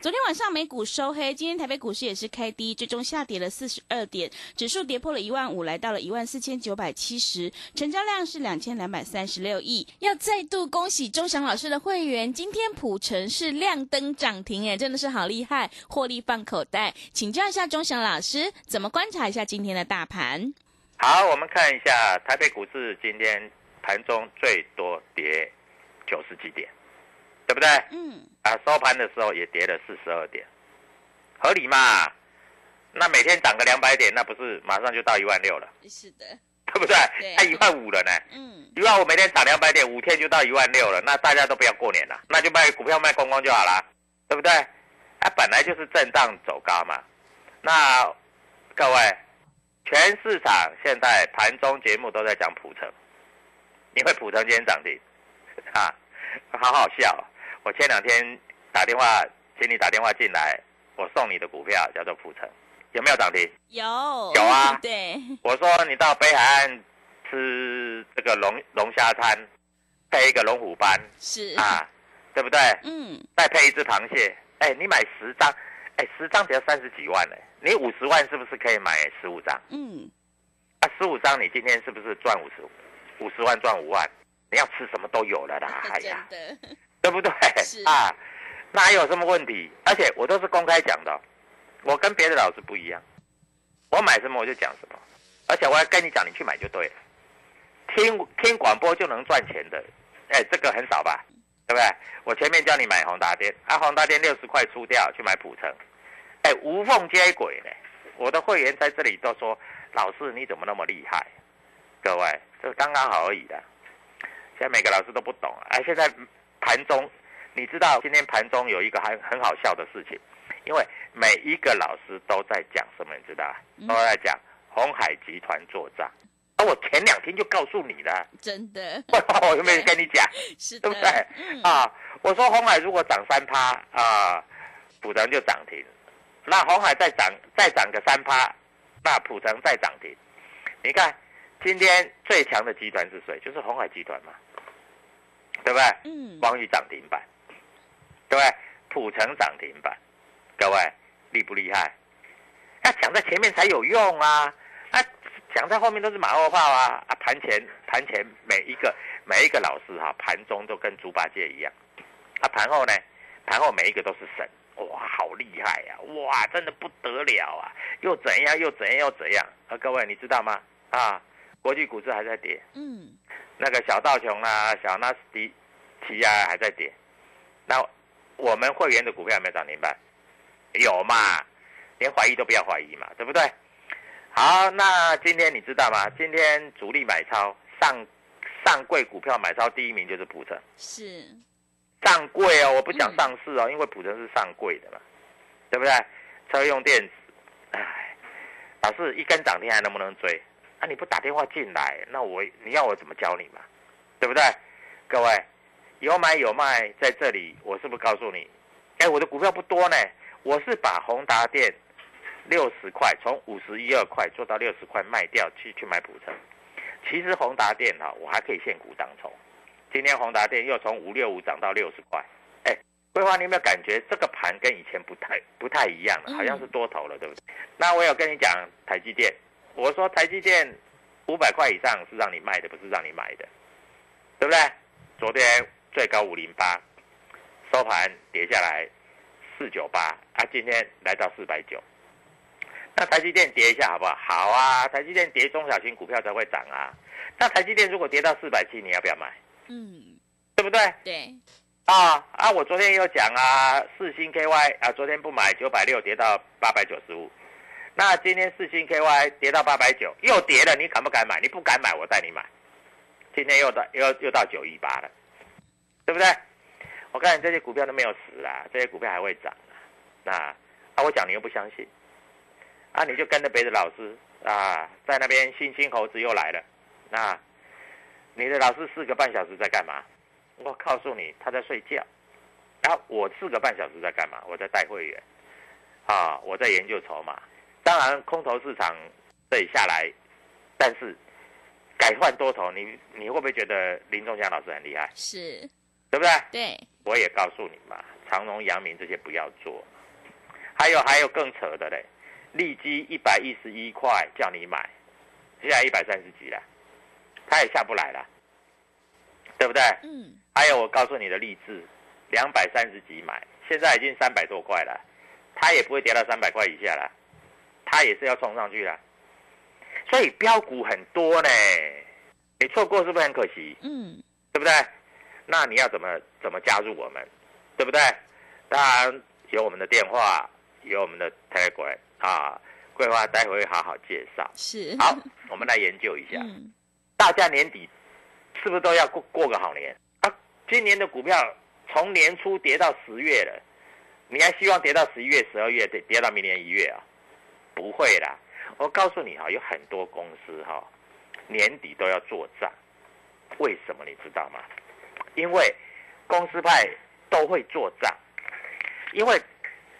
昨天晚上美股收黑，今天台北股市也是开低，最终下跌了四十二点，指数跌破了一万五，来到了一万四千九百七十，成交量是两千两百三十六亿。要再度恭喜钟祥老师的会员，今天普城是亮灯涨停，哎，真的是好厉害，获利放口袋。请教一下钟祥老师，怎么观察一下今天的大盘？好，我们看一下台北股市今天盘中最多跌九十几点。对不对？嗯。啊，收盘的时候也跌了四十二点，合理嘛？那每天涨个两百点，那不是马上就到一万六了？是的。对不对？还一万五了呢。嗯。一万五每天涨两百点，五天就到一万六了。那大家都不要过年了，那就卖股票卖光光就好了，对不对？啊，本来就是震荡走高嘛。那各位，全市场现在盘中节目都在讲普成，因为普成今天涨停，啊，好好笑。我前两天打电话，请你打电话进来，我送你的股票叫做普城，有没有涨停？有，有啊。对，我说你到北海岸吃这个龙龙虾餐，配一个龙虎斑，是啊，对不对？嗯。再配一只螃蟹，哎，你买十张，哎，十张只要三十几万呢。你五十万是不是可以买十五张？嗯。啊，十五张你今天是不是赚五十？五十万赚五万，你要吃什么都有了啦。哎呀。对不对啊？哪有什么问题？而且我都是公开讲的，我跟别的老师不一样，我买什么我就讲什么，而且我要跟你讲，你去买就对了。听听广播就能赚钱的，哎，这个很少吧？对不对？我前面叫你买宏达电，啊，宏达电六十块出掉去买普成，哎，无缝接轨呢。我的会员在这里都说，老师你怎么那么厉害？各位，这刚刚好而已的。现在每个老师都不懂，哎，现在。盘中，你知道今天盘中有一个很很好笑的事情，因为每一个老师都在讲什么，你知道都在讲红海集团作战。啊我前两天就告诉你了，真的，我有没有跟你讲？是，对不对？啊，我说红海如果涨三趴啊，普成就涨停；那红海再涨再涨个三趴，那普成再涨停。你看今天最强的集团是谁？就是红海集团嘛。对不对？嗯，光裕涨停板，对不对？普成涨停板，各位厉不厉害？要讲在前面才有用啊！啊，讲在后面都是马后炮啊！啊，盘前盘前每一个每一个老师哈，盘中都跟猪八戒一样，啊，盘后呢，盘后每一个都是神，哇，好厉害呀！哇，真的不得了啊！又怎样又怎样又怎样？啊，各位你知道吗？啊，国际股市还在跌，嗯。那个小道琼啊，小纳斯迪奇啊还在跌，那我们会员的股票有没有涨停板？有嘛？连怀疑都不要怀疑嘛，对不对？好，那今天你知道吗？今天主力买超上上柜股票买超第一名就是普成，是上柜哦，我不讲上市哦，因为普成是上柜的嘛，对不对？车用电子，哎，老师一根涨停还能不能追？啊！你不打电话进来，那我你要我怎么教你嘛？对不对？各位，有买有卖在这里，我是不是告诉你？哎，我的股票不多呢，我是把宏达电六十块从五十一二块做到六十块卖掉去去买普成。其实宏达电哈，我还可以现股当冲。今天宏达电又从五六五涨到六十块。哎，桂花，你有没有感觉这个盘跟以前不太不太一样了？好像是多头了，对不对？那我有跟你讲台积电。我说台积电五百块以上是让你卖的，不是让你买的，对不对？昨天最高五零八，收盘跌下来四九八啊，今天来到四百九。那台积电跌一下好不好？好啊，台积电跌，中小型股票才会涨啊。那台积电如果跌到四百七，你要不要买？嗯，对不对？对。啊啊！我昨天有讲啊，四星 KY 啊，昨天不买九百六跌到八百九十五。那今天四星 KY 跌到八百九，又跌了，你敢不敢买？你不敢买，我带你买。今天又到又又到九一八了，对不对？我看你这些股票都没有死啊，这些股票还会涨啊。那啊，我讲你又不相信，啊，你就跟着别的老师啊，在那边星星猴子又来了。那你的老师四个半小时在干嘛？我告诉你，他在睡觉。然后我四个半小时在干嘛？我在带会员，啊，我在研究筹码。当然，空头市场这里下来，但是改换多头，你你会不会觉得林仲祥老师很厉害？是，对不对？对，我也告诉你嘛，长荣、阳明这些不要做。还有还有更扯的嘞，利基一百一十一块叫你买，现在一百三十几了，它也下不来了，对不对？嗯，还有我告诉你的励志，两百三十几买，现在已经三百多块了，它也不会跌到三百块以下了，它也是要冲上去了。所以标股很多呢，你错过是不是很可惜？嗯，对不对？那你要怎么怎么加入我们，对不对？当然有我们的电话，有我们的 Telegram 啊，桂花待会会好好介绍。是，好，我们来研究一下，嗯，大家年底是不是都要过过个好年啊？今年的股票从年初跌到十月了，你还希望跌到十一月、十二月，跌跌到明年一月啊？不会啦！我告诉你哈，有很多公司哈，年底都要做账，为什么你知道吗？因为公司派都会做账，因为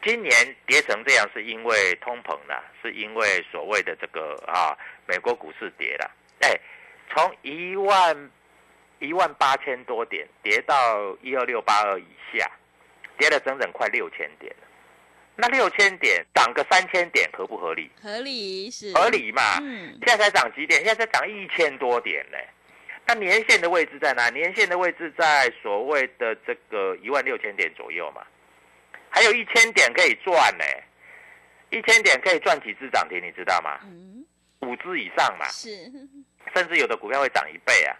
今年跌成这样，是因为通膨啦，是因为所谓的这个啊，美国股市跌了，哎，从一万一万八千多点跌到一二六八二以下，跌了整整快六千点了。那六千点涨个三千点合不合理？合理是，合，理嘛？嗯，现在才涨几点？现在才涨一千多点呢。那年线的位置在哪？年线的位置在所谓的这个一万六千点左右嘛，还有一千点可以赚呢。一千点可以赚几只涨停，你知道吗？嗯，五只以上嘛，是，甚至有的股票会涨一倍啊，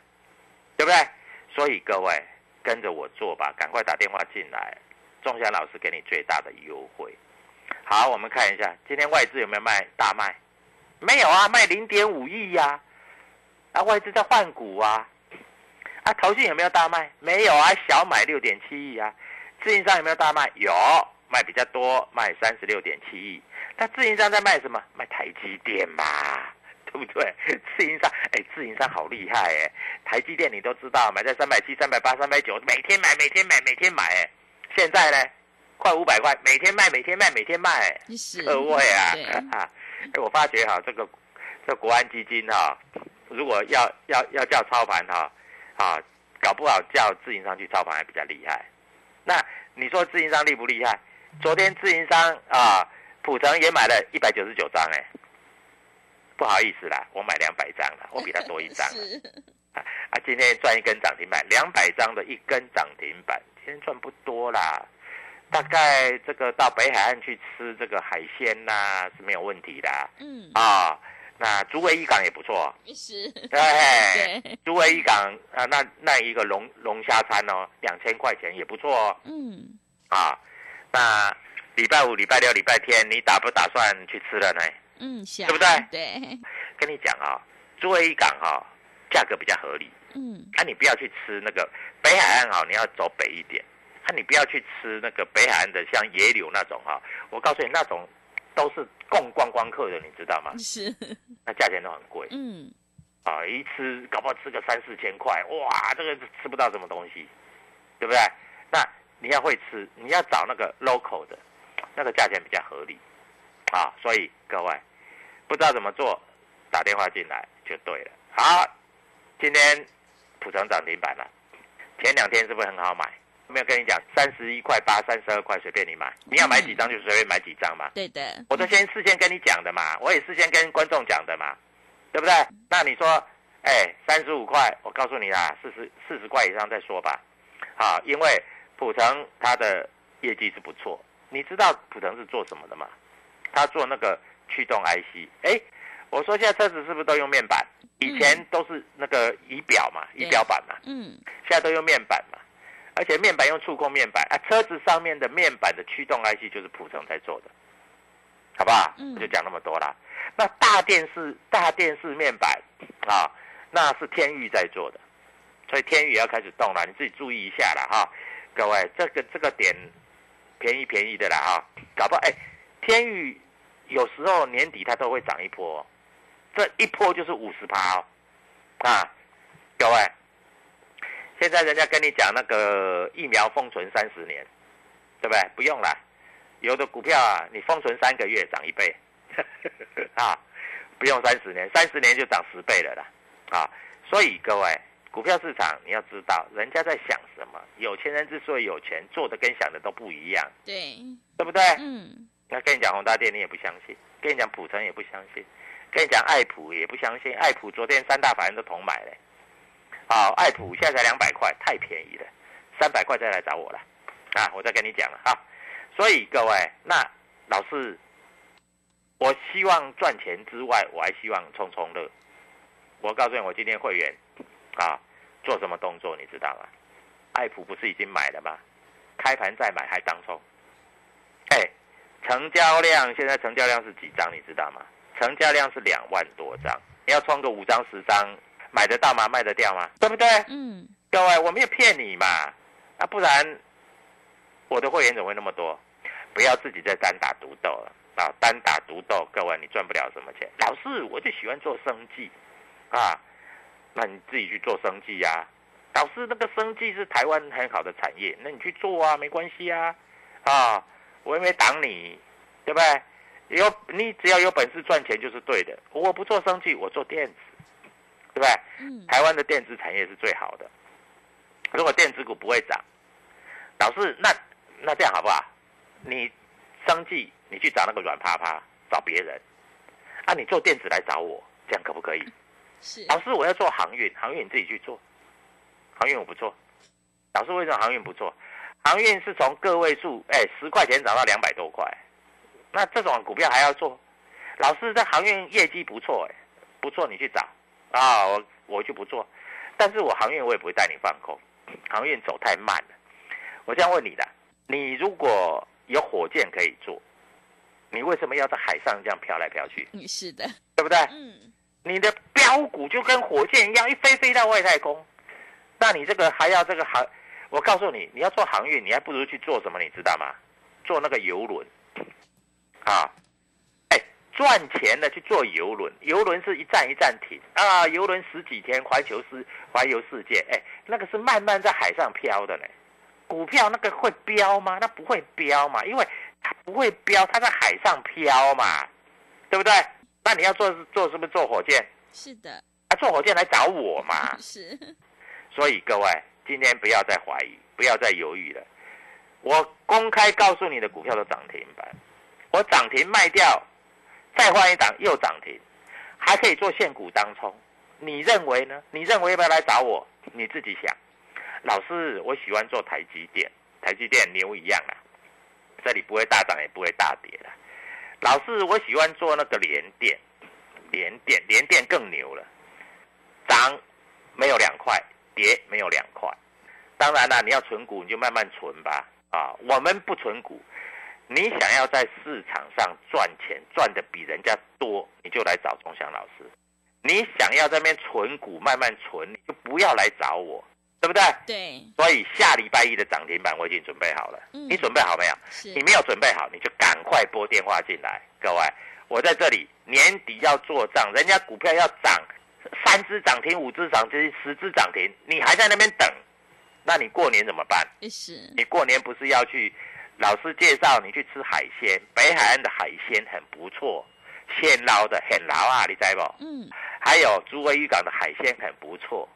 对不对？所以各位跟着我做吧，赶快打电话进来，仲祥老师给你最大的优惠。好，我们看一下今天外资有没有卖大卖？没有啊，卖零点五亿呀。啊，外资在换股啊。啊，投信有没有大卖？没有啊，小买六点七亿啊。自营商有没有大卖？有，卖比较多，卖三十六点七亿。那自营商在卖什么？卖台积电嘛，对不对？自营商，哎，自营商好厉害哎。台积电你都知道，买在三百七、三百八、三百九，每天买，每天买，每天买哎。现在呢，快五百块，每天卖，每天卖，每天卖。是，各位啊对，啊，哎，我发觉哈，这个这国安基金哈，如果要要要叫操盘哈，啊，搞不好叫自营商去操盘还比较厉害。那你说自营商厉不厉害？昨天自营商啊，普城也买了一百九十九张，哎，不好意思啦，我买两百张了，我比他多一张。啊，今天赚一根涨停板，两百张的一根涨停板，今天赚不多啦。大概这个到北海岸去吃这个海鲜呐、是没有问题的。啊嗯，啊那竹围渔港也不错，是，对，对，竹围渔港啊，那那一个龙龙虾餐哦，两千块钱也不错哦。嗯，啊。那礼拜五、礼拜六、礼拜天，你打不打算去吃了呢？嗯，想，对不对？对，跟你讲啊、竹围渔港哈、价格比较合理。嗯，啊，你不要去吃那个北海岸哦，你要走北一点。啊，你不要去吃那个北海岸的，像野柳那种哈。我告诉你，那种都是供观光客的，你知道吗？是，那价钱都很贵嗯，啊，一吃搞不好吃个三四千块，哇，这个吃不到什么东西，对不对？那你要会吃，你要找那个 local 的，那个价钱比较合理啊。所以各位不知道怎么做，打电话进来就对了。好，今天普成涨停板了，前两天是不是很好买？没有跟你讲，三十一块八、三十二块随便你买，你要买几张就随便买几张嘛。对的，我都先事先跟你讲的嘛，我也事先跟观众讲的嘛，对不对？那你说，哎，三十五块，我告诉你啦，四十四十块以上再说吧。好，因为普成它的业绩是不错，你知道普成是做什么的吗？他做那个驱动 IC。哎，我说现在车子是不是都用面板？以前都是那个仪表嘛，仪表板嘛，嗯，现在都用面板嘛，而且面板用触控面板啊，车子上面的面板的驱动 IC 就是普成在做的，好不好？嗯就讲那么多啦。那大电视大电视面板啊，那是天域在做的，所以天域也要开始动了，你自己注意一下了哈，各位，这个这个点便宜便宜的啦哈，搞不好哎，天域有时候年底它都会涨一波哦，这一波就是五十趴哦，啊，各位，现在人家跟你讲那个疫苗封存三十年，对不对？不用了，有的股票啊，你封存三个月涨一倍，啊，不用三十年，三十年就涨十倍了啦，啊，所以各位，股票市场你要知道，人家在想什么，有钱人之所以有钱，做的跟想的都不一样，对，对不对？嗯，那跟你讲宏达电，你也不相信；跟你讲普成也不相信；跟你讲爱普也不相信。爱普昨天三大法人都同买嘞，好，爱普现在才两百块，太便宜了，三百块再来找我了，啊，我再跟你讲了哈。所以各位，那老师，我希望赚钱之外，我还希望冲冲乐。我告诉你，我今天会员啊做什么动作，你知道吗？爱普不是已经买了吗？开盘再买还当冲，哎。成交量现在成交量是几张？你知道吗？成交量是两万多张，你要冲个五张十张，买得到吗？卖得掉吗？对不对？嗯，各位，我没有骗你嘛，啊，不然我的会员怎么会那么多？不要自己再单打独斗了啊！单打独斗，各位你赚不了什么钱。老师，我就喜欢做生计啊，那你自己去做生计呀、老师，那个生计是台湾很好的产业，那你去做啊，没关系啊，啊，我也没挡你，对不对？有你只要有本事赚钱就是对的。我不做生计，我做电子，对不对？嗯，台湾的电子产业是最好的。如果电子股不会涨，老师，那那这样好不好？你生计你去找那个软趴趴，找别人，啊，你做电子来找我，这样可不可以？是，老师，我要做航运，航运你自己去做，航运我不做。老师，为什么航运不做？航运是从个位数，哎，十块钱涨到两百多块，那这种股票还要做？老师，这航运业绩不错，哎，不错，你去找啊，我我就不做。但是我航运我也不会带你放空，航运走太慢了。我这样问你的，你如果有火箭可以做，你为什么要在海上这样飘来飘去？嗯是的，对不对？嗯，你的标股就跟火箭一样，一飞飞到外太空。那你这个还要这个航？我告诉你，你要做航运，你还不如去做什么？你知道吗？做那个游轮啊！哎，赚钱的去做游轮，游轮是一站一站停啊，游轮十几天环球世环游世界，哎，那个是慢慢在海上飘的呢。股票那个会飙吗？那不会飙嘛，因为它不会飙，它在海上飘嘛，对不对？那你要做做是不是做火箭？是的，啊，坐火箭来找我嘛。是，所以各位，今天不要再怀疑，不要再犹豫了。我公开告诉你的股票都涨停板，我涨停卖掉，再换一档又涨停，还可以做现股当冲。你认为呢？你认为要不要来找我？你自己想。老师，我喜欢做台积电，台积电牛一样啊，这里不会大涨也不会大跌的。老师，我喜欢做那个联电，联电联电更牛了，涨没有两块，跌没有两块。当然了，你要存股你就慢慢存吧。啊，我们不存股，你想要在市场上赚钱，赚的比人家多，你就来找钟祥老师。你想要在那边存股慢慢存，你就不要来找我，对不对？对，所以下礼拜一的涨停板我已经准备好了，嗯你准备好没有？是你，没有准备好，你就赶快拨电话进来。各位，我在这里年底要做账，人家股票要涨，三只涨停、五只涨停、十只涨停，你还在那边等，那你过年怎么办？是，你过年不是要去老师介绍你去吃海鲜？北海岸的海鲜很不错，现捞的很捞啊，你知不？嗯，还有竹围渔港的海鲜很不错。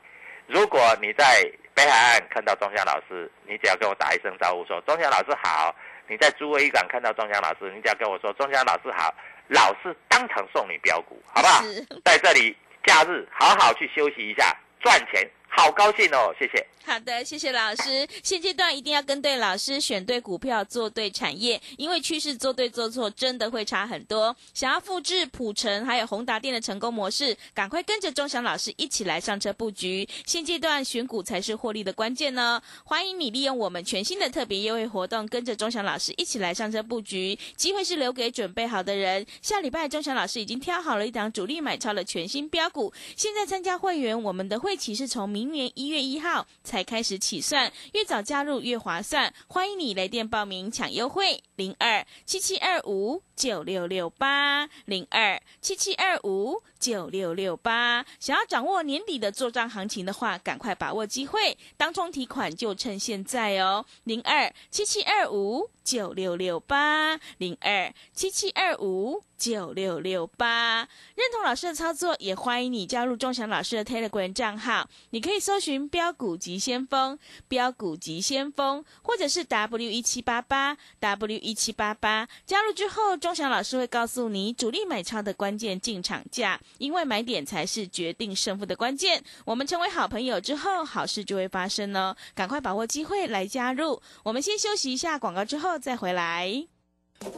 如果你在北海岸看到钟祥老师，你只要跟我打一声招呼说钟祥老师好。你在竹围渔港看到钟祥老师，你只要跟我说钟祥老师好，老师当场送你标股，好不好？在这里假日好好去休息一下，赚钱好高兴哦，谢谢。好的，谢谢老师。现阶段一定要跟对老师，选对股票，做对产业，因为趋势做对做错真的会差很多。想要复制普成还有宏达电的成功模式，赶快跟着钟祥老师一起来上车布局。现阶段选股才是获利的关键呢。欢迎你利用我们全新的特别优惠活动，跟着钟祥老师一起来上车布局。机会是留给准备好的人。下礼拜钟祥老师已经挑好了一档主力买超的全新标股，现在参加会员，我们的会期是从明明年一月一号。才开始起算，越早加入越划算。欢迎你来电报名抢优惠，零二七七二五九六六八零二七七二五九六六八。想要掌握年底的做账行情的话，赶快把握机会，当冲提款就趁现在哦，零二七七二五九六六八零二七七二五九六六八。认同老师的操作，也欢迎你加入钟祥老师的 Telegram 账号，你可以搜寻标股级。先锋标股及先锋，或者是 W 一七八八 W 一七八八，加入之后，钟钟祥老师会告诉你主力买超的关键进场价，因为买点才是决定胜负的关键。我们成为好朋友之后，好事就会发生哦，赶快把握机会来加入。我们先休息一下广告，之后再回来。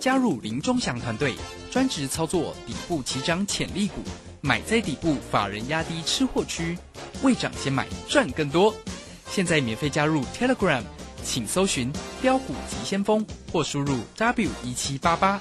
加入林钟祥团队，专职操作底部起涨潜力股，买在底部，法人压低吃货区，未涨先买赚更多。现在免费加入 Telegram，请搜寻“标股急先锋”或输入 “w 一七八八”，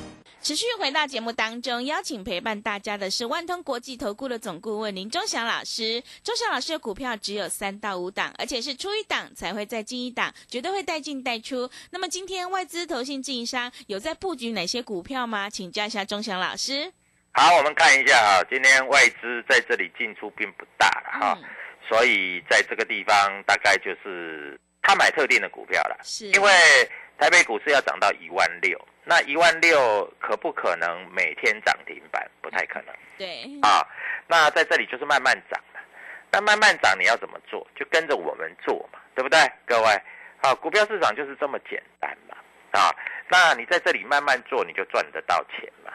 持续回到节目当中，邀请陪伴大家的是万通国际投顾的总顾问林忠祥老师。忠祥老师的股票只有三到五档，而且是出一档才会再进一档，绝对会带进带出。那么今天外资、投信、自营商有在布局哪些股票吗？请教一下忠祥老师。好，我们看一下啊，今天外资在这里进出并不大了哈，所以在这个地方大概就是他买特定的股票了，是因为台北股市要涨到一万六。那一万六可不可能每天涨停板？不太可能。对啊，那在这里就是慢慢涨嘛。那慢慢涨你要怎么做？就跟着我们做嘛，对不对？各位，啊，股票市场就是这么简单嘛。啊，那你在这里慢慢做，你就赚得到钱嘛。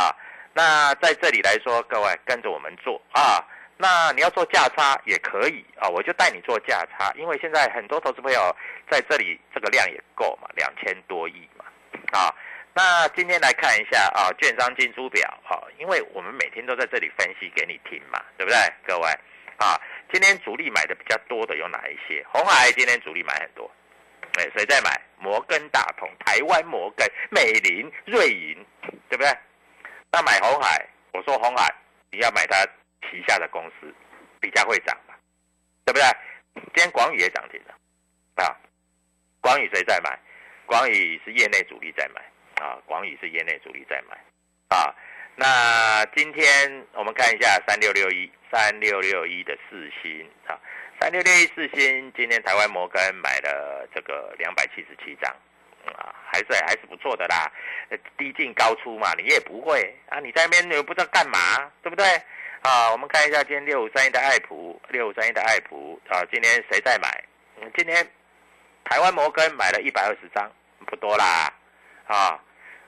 啊，那在这里来说，各位跟着我们做啊。那你要做价差也可以啊，我就带你做价差，因为现在很多投资朋友在这里这个量也够嘛，两千多亿嘛。啊，那今天来看一下啊，券商进出表哈，因为我们每天都在这里分析给你听嘛，对不对，各位？啊，今天主力买的比较多的有哪一些？红海今天主力买很多，哎，谁在买？摩根大通、台湾摩根、美林、瑞银，对不对？那买红海，我说红海，你要买它旗下的公司，比较会涨嘛，对不对？今天广宇也涨停了，啊，广宇谁在买？广宇是业内主力在买啊，广宇是业内主力在买啊。那今天我们看一下三六六一三六六一的四星啊，三六六一四星今天台湾摩根买了这个两百七十七张啊，还是还是不错的啦。低进高出嘛，你也不会啊，你在那边又不知道干嘛，对不对啊？我们看一下今天六五三一的爱普，六五三一的爱普啊，今天谁在买？嗯今天台湾摩根买了一百二十张。不多啦，啊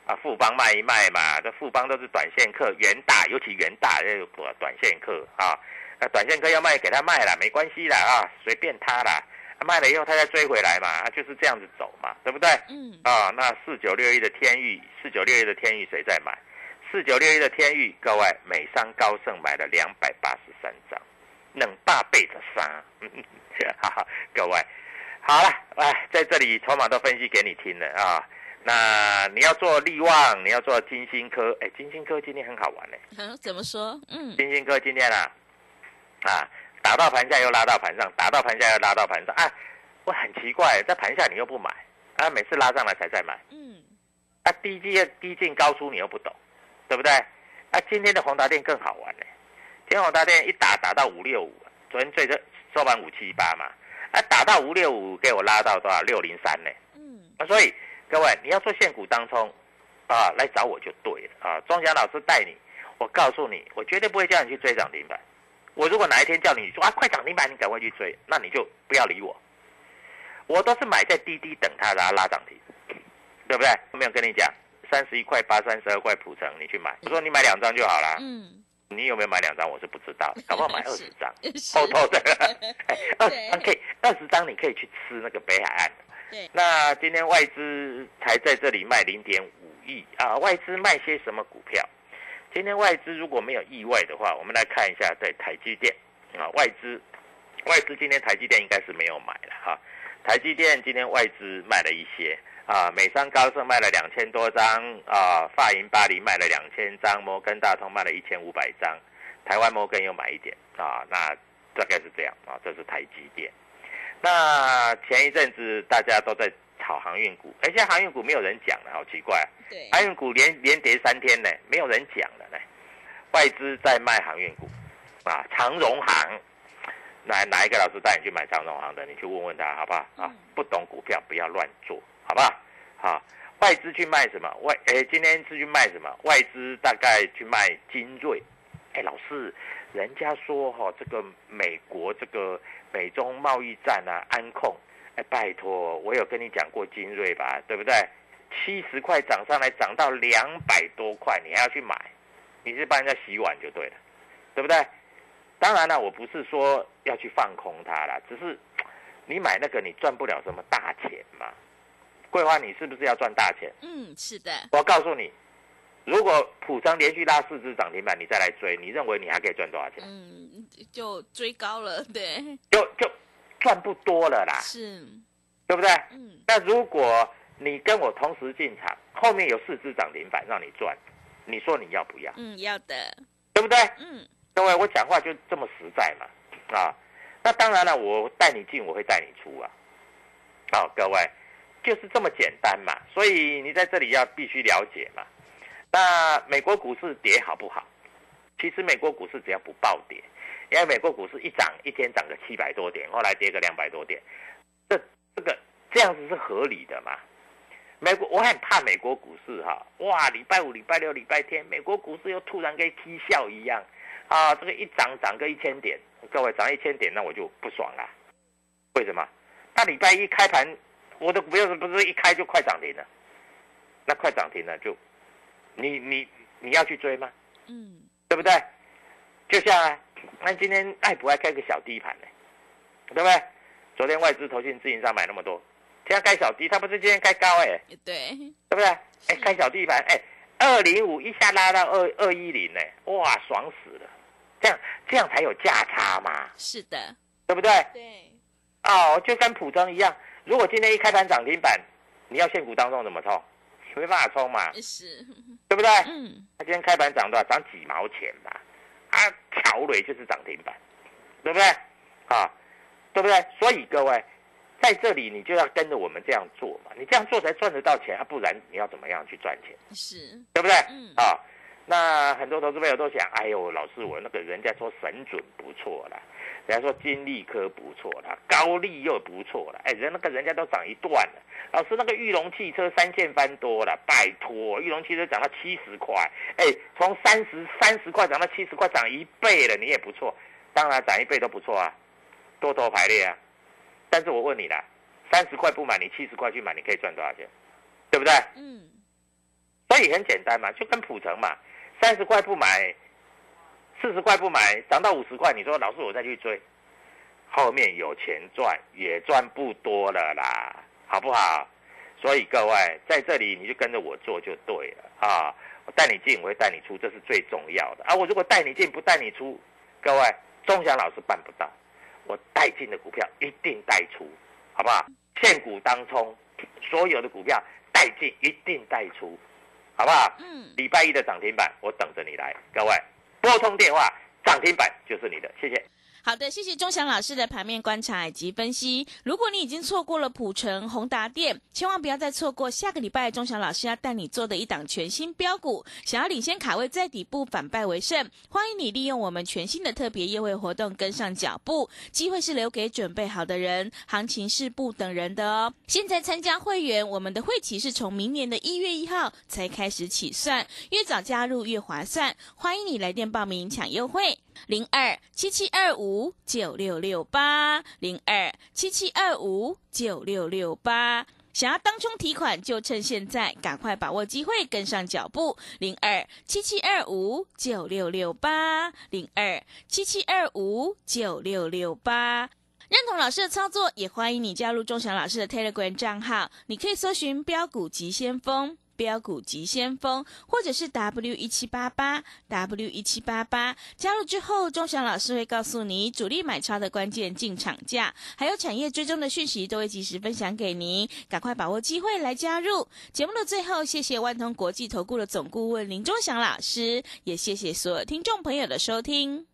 啊，富邦卖一卖嘛，这富邦都是短线客，元大尤其元大这个短线客啊，那短线客要卖给他卖了，没关系啦啊，随便他啦，卖了以后他再追回来嘛，啊就是这样子走嘛，对不对？嗯。啊，那四九六一的天域，四九六一的天域谁在买？四九六一的天域，各位美商高盛买了两百八十三张，冷大背着杀，哈哈，各位。好了，哎，在这里筹码都分析给你听了啊。那你要做利旺，你要做金星科，哎，金星科今天很好玩呢。怎么说？嗯，金星科今天啊，啊，打到盘下又拉到盘上，打到盘下又拉到盘上，啊，我很奇怪，在盘下你又不买，啊，每次拉上来才再买。嗯，啊，低进低进高出你又不懂，对不对？啊，今天的宏达电更好玩呢。今天宏达电一打打到五六五，昨天最收盘五七八嘛。啊，打到五六五，给我拉到多少六零三呢？嗯，啊，所以各位你要做现股当中，啊，来找我就对了啊。庄祥老师带你，我告诉你，我绝对不会叫你去追涨停板，我如果哪一天叫你说啊快涨停板，你赶快去追，那你就不要理我。我都是买在低低等它拉拉涨停，对不对？我没有跟你讲三十一块八、三十二块普成，你去买。我说你买两张就好了。嗯，你有没有买两张？我是不知道，搞不好买二十张，是偷偷的。二十张可以，二十张你可以去吃那个北海岸。对，那今天外资才在这里卖零点五亿啊，外资卖些什么股票？今天外资如果没有意外的话，我们来看一下在台积电啊，外资外资今天台积电应该是没有买了哈。台积电今天外资卖了一些啊，美商高盛卖了两千多张啊，发银巴黎卖了两千张，摩根大通卖了一千五百张，台湾摩根又买一点啊，那大概是这样啊，这是台积电。那前一阵子大家都在炒航运股，哎，现在航运股没有人讲了，好奇怪、啊，对，航运股连连跌三天呢，没有人讲了呢。外资在卖航运股啊，长荣航，哪哪一个老师带你去买长荣航的？你去问问他好不好？啊嗯，不懂股票不要乱做，好不好？外资去卖什么？外哎，今天是去卖什么？外资大概去卖精锐。哎，老师，人家说哈、这个美国这个美中贸易战啊，安控，哎，拜托，我有跟你讲过精锐吧，对不对？七十块涨上来，涨到两百多块，你还要去买？你是帮人家洗碗就对了，对不对？当然了，我不是说要去放空它啦，只是你买那个你赚不了什么大钱嘛。桂花，你是不是要赚大钱？嗯，是的，我告诉你，如果普成连续拉四只涨停板，你再来追，你认为你还可以赚多少钱？嗯，就追高了，对，就就赚不多了啦，是，对不对？嗯，那如果你跟我同时进场，后面有四只涨停板让你赚，你说你要不要？嗯，要的，对不对？嗯，各位，我讲话就这么实在嘛，啊，那当然了，我带你进，我会带你出啊。好、各位，就是这么简单嘛。所以你在这里要必须了解嘛。那美国股市跌好不好？其实美国股市只要不暴跌，因为美国股市一涨一天涨个七百多点，后来跌个两百多点，这这个这样子是合理的嘛？美国我很怕美国股市哈，哇，礼拜五、礼拜六、礼拜天，美国股市又突然跟踢笑一样啊，这个一涨涨个一千点，各位涨一千点，那我就不爽了。为什么？那礼拜一开盘，我的股票是不是一开就快涨停了？那快涨停了就，你你你要去追吗？嗯，对不对？就像啊，那今天爱普爱开个小低盘呢，对不对？昨天外资投信自营商买那么多，今天开小低，他不是今天开高哎、对，对不对？哎，开小低盘，哎，二零五一下拉到二二一零呢，哇，爽死了！这样这样才有价差嘛，是的，对不对？对，哦，就跟普通一样，如果今天一开盘涨停板，你要现股当中怎么冲？你没办法冲嘛，是，对不对？嗯，它今天开盘涨多少？涨几毛钱吧？啊，条蕊就是涨停板，对不对？啊，对不对？所以各位在这里你就要跟着我们这样做嘛，你这样做才赚得到钱啊，不然你要怎么样去赚钱？是，对不对？嗯啊，那很多投资朋友都想，哎呦，老师，我那个人家说神准不错啦，人家说金利科不错啦，高利又不错啦，哎，人那个人家都涨一段了。老师，那个玉龙汽车三线翻多了，拜托，玉龙汽车涨到七十块，哎，从三十三十块涨到七十块，涨一倍了，你也不错。当然涨一倍都不错啊，多头排列啊。但是我问你啦，三十块不买，你七十块去买，你可以赚多少钱？对不对？嗯，所以很简单嘛，就跟普成嘛，三十块不买，四十块不买，涨到五十块，你说老师我再去追，后面有钱赚也赚不多了啦，好不好？所以各位在这里你就跟着我做就对了啊！我带你进，我会带你出，这是最重要的啊！我如果带你进不带你出，各位钟祥老师办不到，我带进的股票一定带出，好不好？现股当冲，所有的股票带进一定带出，好不好？嗯，礼拜一的涨停板，我等着你来，各位拨通电话，涨停板就是你的，谢谢。好的，谢谢钟祥老师的盘面观察以及分析。如果你已经错过了普城、宏达店，千万不要再错过下个礼拜钟祥老师要带你做的一档全新标股。想要领先卡位在底部，反败为胜，欢迎你利用我们全新的特别优惠活动跟上脚步。机会是留给准备好的人，行情是不等人的哦。现在参加会员，我们的会期是从明年的一月一号才开始起算，越早加入越划算。欢迎你来电报名抢优惠。零二七七二五九六六八，零二七七二五九六六八。想要当冲提款，就趁现在，赶快把握机会，跟上脚步。零二七七二五九六六八，零二七七二五九六六八。认同老师的操作，也欢迎你加入钟祥老师的 Telegram 账号，你可以搜寻“标股急先锋”。标股急先锋，或者是 W 一七八八 W 一七八八，加入之后，钟祥老师会告诉你主力买超的关键进场价，还有产业追踪的讯息，都会及时分享给您。赶快把握机会来加入节目的最后，谢谢万通国际投顾的总顾问林钟祥老师，也谢谢所有听众朋友的收听。